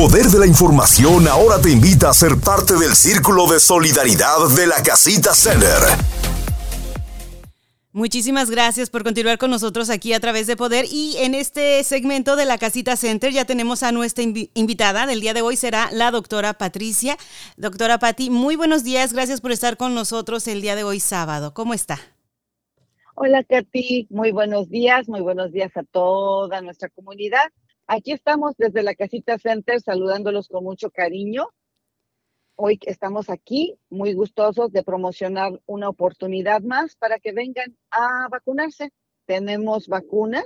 poder de la información ahora te invita a ser parte del círculo de solidaridad de la Casita Center. Muchísimas gracias por continuar con nosotros aquí a través de Poder y en este segmento de la Casita Center ya tenemos a nuestra invitada del día de hoy será la doctora Patricia. Doctora Pati, muy buenos días, gracias por estar con nosotros el día de hoy sábado. ¿Cómo está? Hola Katy, muy buenos días, muy buenos días a toda nuestra comunidad. Aquí estamos desde la Casita Center saludándolos con mucho cariño. Hoy estamos aquí muy gustosos de promocionar una oportunidad más para que vengan a vacunarse. Tenemos vacunas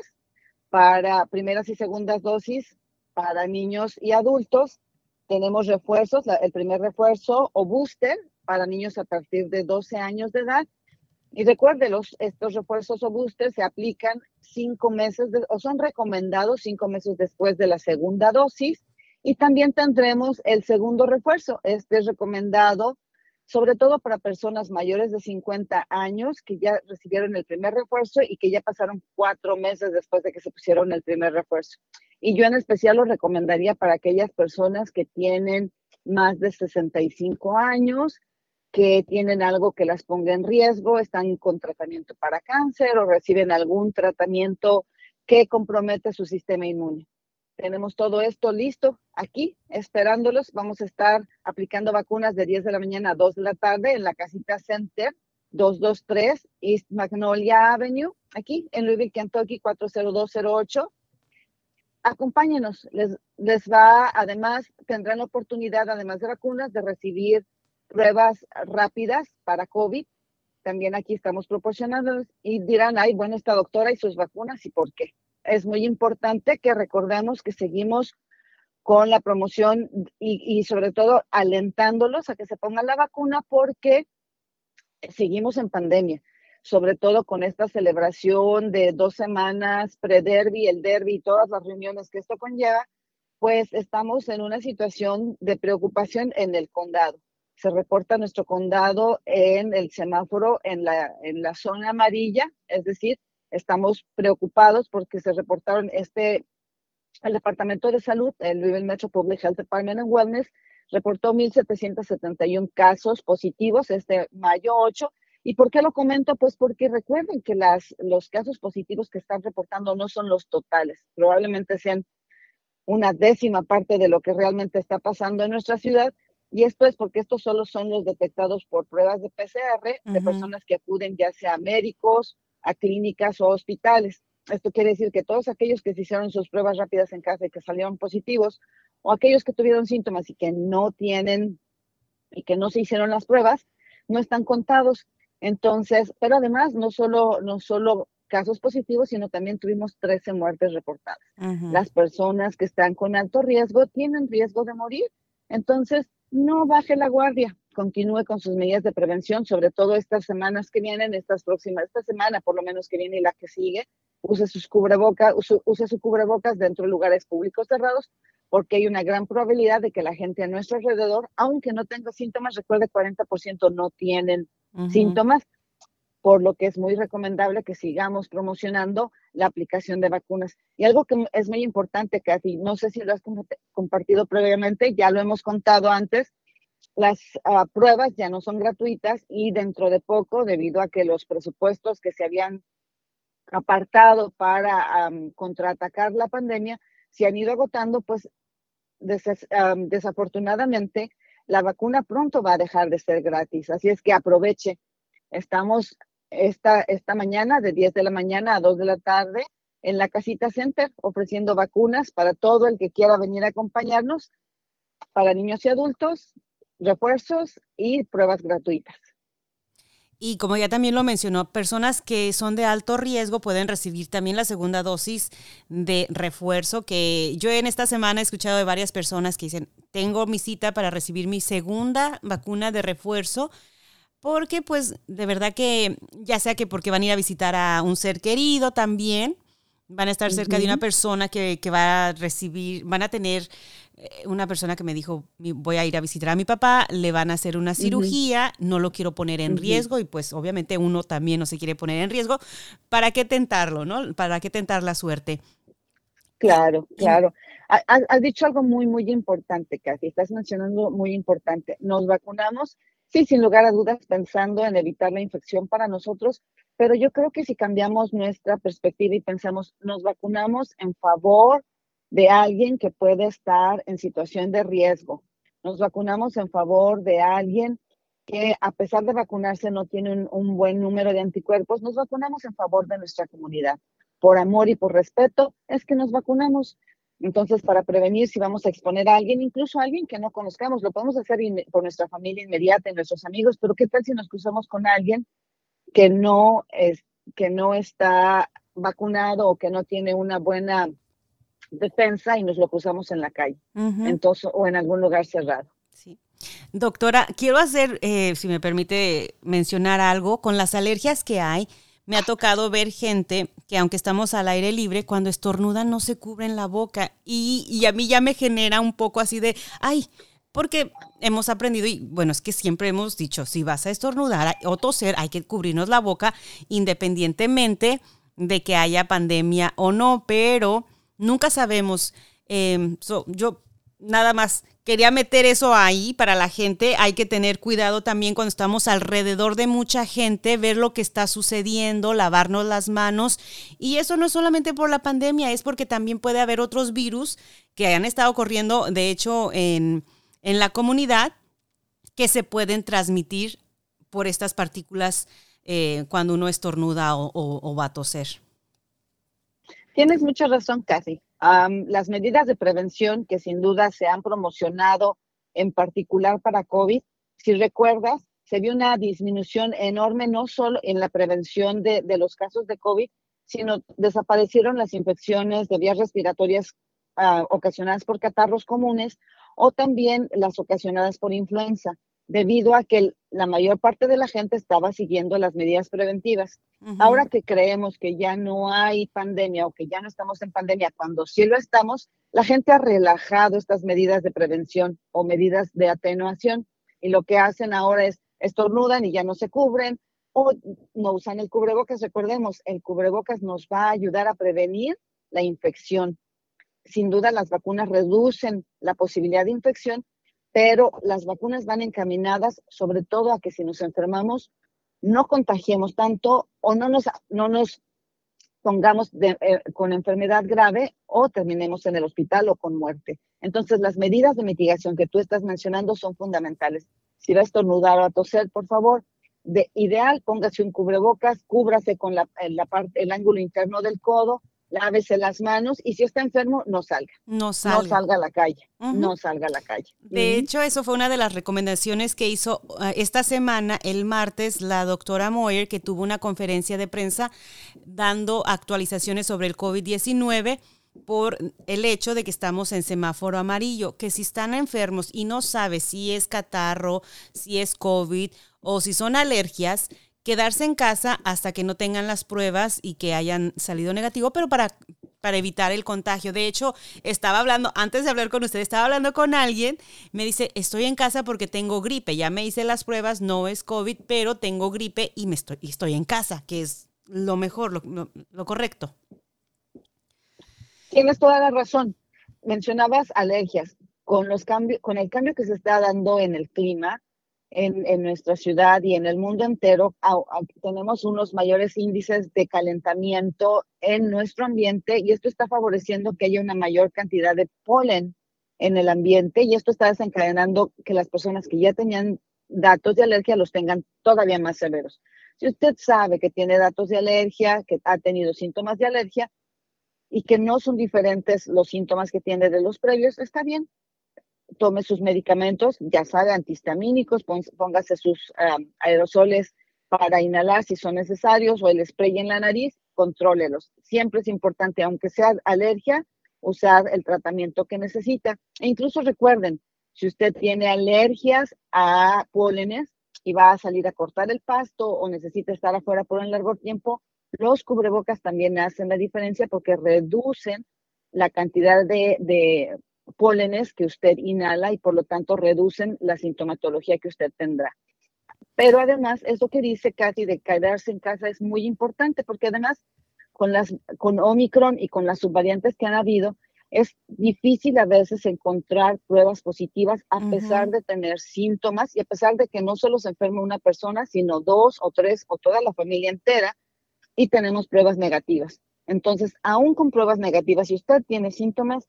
para primeras y segundas dosis para niños y adultos. Tenemos refuerzos, el primer refuerzo o booster para niños a partir de 12 años de edad y recuerde, los, estos refuerzos o boosters se aplican cinco meses o son recomendados cinco meses después de la segunda dosis. Y también tendremos el segundo refuerzo. Este es recomendado sobre todo para personas mayores de 50 años que ya recibieron el primer refuerzo y que ya pasaron cuatro meses después de que se pusieron el primer refuerzo. Y yo en especial lo recomendaría para aquellas personas que tienen más de 65 años, que tienen algo que las ponga en riesgo, están con tratamiento para cáncer o reciben algún tratamiento que compromete su sistema inmune. Tenemos todo esto listo aquí, esperándolos. Vamos a estar aplicando vacunas de 10 de la mañana a 2 de la tarde en la casita Center 223 East Magnolia Avenue, aquí en Louisville, Kentucky 40208. Acompáñenos, les, les va, además, tendrán la oportunidad, además de vacunas, de recibir pruebas rápidas para COVID. También aquí estamos proporcionándolos y dirán, ay, bueno, esta doctora y sus vacunas y por qué. Es muy importante que recordemos que seguimos con la promoción y, y sobre todo alentándolos a que se pongan la vacuna porque seguimos en pandemia, sobre todo con esta celebración de dos semanas pre-derby, el derby y todas las reuniones que esto conlleva, pues estamos en una situación de preocupación en el condado se reporta nuestro condado en el semáforo en la, en la zona amarilla, es decir, estamos preocupados porque se reportaron este, el Departamento de Salud, el Louisville Metro Public Health Department and Wellness, reportó 1.771 casos positivos este mayo 8. ¿Y por qué lo comento? Pues porque recuerden que las, los casos positivos que están reportando no son los totales, probablemente sean una décima parte de lo que realmente está pasando en nuestra ciudad y esto es porque estos solo son los detectados por pruebas de PCR de personas que acuden ya sea a médicos, a clínicas o hospitales. Esto quiere decir que todos aquellos que se hicieron sus pruebas rápidas en casa y que salieron positivos, o aquellos que tuvieron síntomas y que no tienen y que no se hicieron las pruebas, no están contados. Entonces, pero además no solo, no solo casos positivos, sino también tuvimos 13 muertes reportadas. Las personas que están con alto riesgo tienen riesgo de morir. Entonces, no baje la guardia, continúe con sus medidas de prevención, sobre todo estas semanas que vienen, estas próximas, esta semana por lo menos que viene y la que sigue, use sus cubrebocas, use, su cubrebocas dentro de lugares públicos cerrados, porque hay una gran probabilidad de que la gente a nuestro alrededor, aunque no tenga síntomas, recuerde 40% no tienen síntomas, por lo que es muy recomendable que sigamos promocionando la aplicación de vacunas. Y algo que es muy importante, Kathy, no sé si lo has compartido previamente, ya lo hemos contado antes, las ah, pruebas ya no son gratuitas y dentro de poco, debido a que los presupuestos que se habían apartado para contraatacar la pandemia se han ido agotando, pues desafortunadamente la vacuna pronto va a dejar de ser gratis. Así es que aproveche. Estamos esta, esta mañana, de 10 de la mañana a 2 de la tarde, en la Casita Center, ofreciendo vacunas para todo el que quiera venir a acompañarnos, para niños y adultos, refuerzos y pruebas gratuitas. Y como ya también lo mencionó, personas que son de alto riesgo pueden recibir también la segunda dosis de refuerzo, que yo en esta semana he escuchado de varias personas que dicen, tengo mi cita para recibir mi segunda vacuna de refuerzo porque pues de verdad que ya sea que porque van a ir a visitar a un ser querido también, van a estar cerca de una persona que, va a recibir, van a tener eh, una persona que me dijo, voy a ir a visitar a mi papá, le van a hacer una cirugía, no lo quiero poner en riesgo y pues obviamente uno también no se quiere poner en riesgo. ¿Para qué tentarlo, no? ¿Para qué tentar la suerte? Claro, claro. Has, dicho algo muy, muy importante, Casi. Estás mencionando muy importante. Nos vacunamos, sí, sin lugar a dudas, pensando en evitar la infección para nosotros, pero yo creo que si cambiamos nuestra perspectiva y pensamos, nos vacunamos en favor de alguien que puede estar en situación de riesgo, nos vacunamos en favor de alguien que a pesar de vacunarse no tiene un, buen número de anticuerpos, nos vacunamos en favor de nuestra comunidad por amor y por respeto, es que nos vacunamos. Entonces, para prevenir si vamos a exponer a alguien, incluso a alguien que no conozcamos, lo podemos hacer por nuestra familia inmediata, nuestros amigos, pero ¿qué tal si nos cruzamos con alguien que no, es, que no está vacunado o que no tiene una buena defensa y nos lo cruzamos en la calle, entonces, o en algún lugar cerrado? Sí. Doctora, quiero hacer, eh, si me permite mencionar algo, con las alergias que hay me ha tocado ver gente que aunque estamos al aire libre, cuando estornudan no se cubren la boca y, a mí ya me genera un poco así de, ay, porque hemos aprendido, y bueno, es que siempre hemos dicho, si vas a estornudar o toser, hay que cubrirnos la boca independientemente de que haya pandemia o no, pero nunca sabemos. Em, yo nada más quería meter eso ahí para la gente. Hay que tener cuidado también cuando estamos alrededor de mucha gente, ver lo que está sucediendo, lavarnos las manos. Y eso no es solamente por la pandemia, es porque también puede haber otros virus que hayan estado corriendo, de hecho, en, la comunidad, que se pueden transmitir por estas partículas eh, cuando uno estornuda o va a toser. Tienes mucha razón, Kathy. Las medidas de prevención que sin duda se han promocionado en particular para COVID, si recuerdas, se vio una disminución enorme no solo en la prevención de, los casos de COVID, sino desaparecieron las infecciones de vías respiratorias ah, ocasionadas por catarros comunes o también las ocasionadas por influenza debido a que la mayor parte de la gente estaba siguiendo las medidas preventivas. Ahora que creemos que ya no hay pandemia o que ya no estamos en pandemia, cuando sí lo estamos, la gente ha relajado estas medidas de prevención o medidas de atenuación y lo que hacen ahora es estornudan y ya no se cubren o no usan el cubrebocas. Recordemos, el cubrebocas nos va a ayudar a prevenir la infección. Sin duda, las vacunas reducen la posibilidad de infección, pero las vacunas van encaminadas sobre todo a que si nos enfermamos no contagiemos tanto o no nos, no nos pongamos eh, con enfermedad grave o terminemos en el hospital o con muerte. Entonces, las medidas de mitigación que tú estás mencionando son fundamentales. Si va a estornudar o a toser, por favor, de ideal, póngase un cubrebocas, cúbrase con la, la parte, el ángulo interno del codo, lávese las manos y si está enfermo, no salga. No salga. No salga a la calle. No salga a la calle. De hecho, eso fue una de las recomendaciones que hizo ah, esta semana, el martes, la doctora Moyer, que tuvo una conferencia de prensa dando actualizaciones sobre el COVID-19 por el hecho de que estamos en semáforo amarillo, que si están enfermos y no sabe si es catarro, si es COVID o si son alergias, quedarse en casa hasta que no tengan las pruebas y que hayan salido negativo, pero para, para evitar el contagio. De hecho, estaba hablando, antes de hablar con usted, estaba hablando con alguien, me dice, estoy en casa porque tengo gripe, ya me hice las pruebas, no es COVID, pero tengo gripe y, me estoy, estoy en casa, que es lo mejor, lo, lo correcto. Tienes toda la razón. Mencionabas alergias. Con, los cambios, con el cambio que se está dando en el clima, en, nuestra ciudad y en el mundo entero tenemos unos mayores índices de calentamiento en nuestro ambiente y esto está favoreciendo que haya una mayor cantidad de polen en el ambiente y esto está desencadenando que las personas que ya tenían datos de alergia los tengan todavía más severos. Si usted sabe que tiene datos de alergia, que ha tenido síntomas de alergia y que no son diferentes los síntomas que tiene de los previos, está bien, tome sus medicamentos, ya sabe, antihistamínicos, póngase sus aerosoles para inhalar si son necesarios o el spray en la nariz, contrólelos. Siempre es importante, aunque sea alergia, usar el tratamiento que necesita. E incluso recuerden, si usted tiene alergias a pólenes y va a salir a cortar el pasto o necesita estar afuera por un largo tiempo, los cubrebocas también hacen la diferencia porque reducen la cantidad de, de pólenes que usted inhala y por lo tanto reducen la sintomatología que usted tendrá. Pero además, eso que dice Katy de quedarse en casa es muy importante porque además con las con Omicron y con las subvariantes que han habido, es difícil a veces encontrar pruebas positivas a pesar de tener síntomas y a pesar de que no solo se enferma una persona, sino dos o tres o toda la familia entera y tenemos pruebas negativas. Entonces, aún con pruebas negativas, si usted tiene síntomas,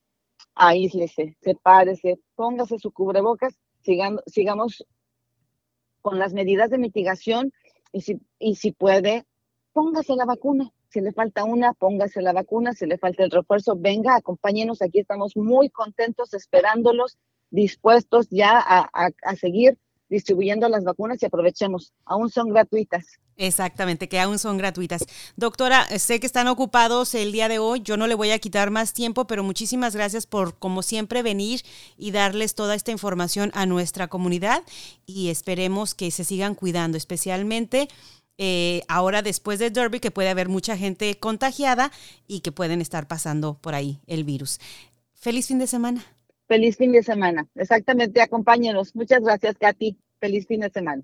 aíslese, sepárese, póngase su cubrebocas, sigamos con las medidas de mitigación y si, y si puede, póngase la vacuna. Si le falta una, póngase la vacuna. Si le falta el refuerzo, venga, acompáñenos. Aquí estamos muy contentos, esperándolos, dispuestos ya a, a seguir distribuyendo las vacunas y aprovechemos. Aún son gratuitas. Exactamente, que aún son gratuitas. Doctora, sé que están ocupados el día de hoy, yo no le voy a quitar más tiempo, pero muchísimas gracias por, como siempre, venir y darles toda esta información a nuestra comunidad y esperemos que se sigan cuidando, especialmente eh, ahora después de Derby, que puede haber mucha gente contagiada y que pueden estar pasando por ahí el virus. Feliz fin de semana. Feliz fin de semana. Exactamente, acompáñenos. Muchas gracias, Katy. Feliz fin de semana.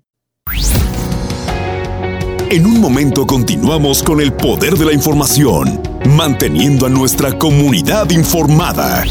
En un momento continuamos con el poder de la información, manteniendo a nuestra comunidad informada.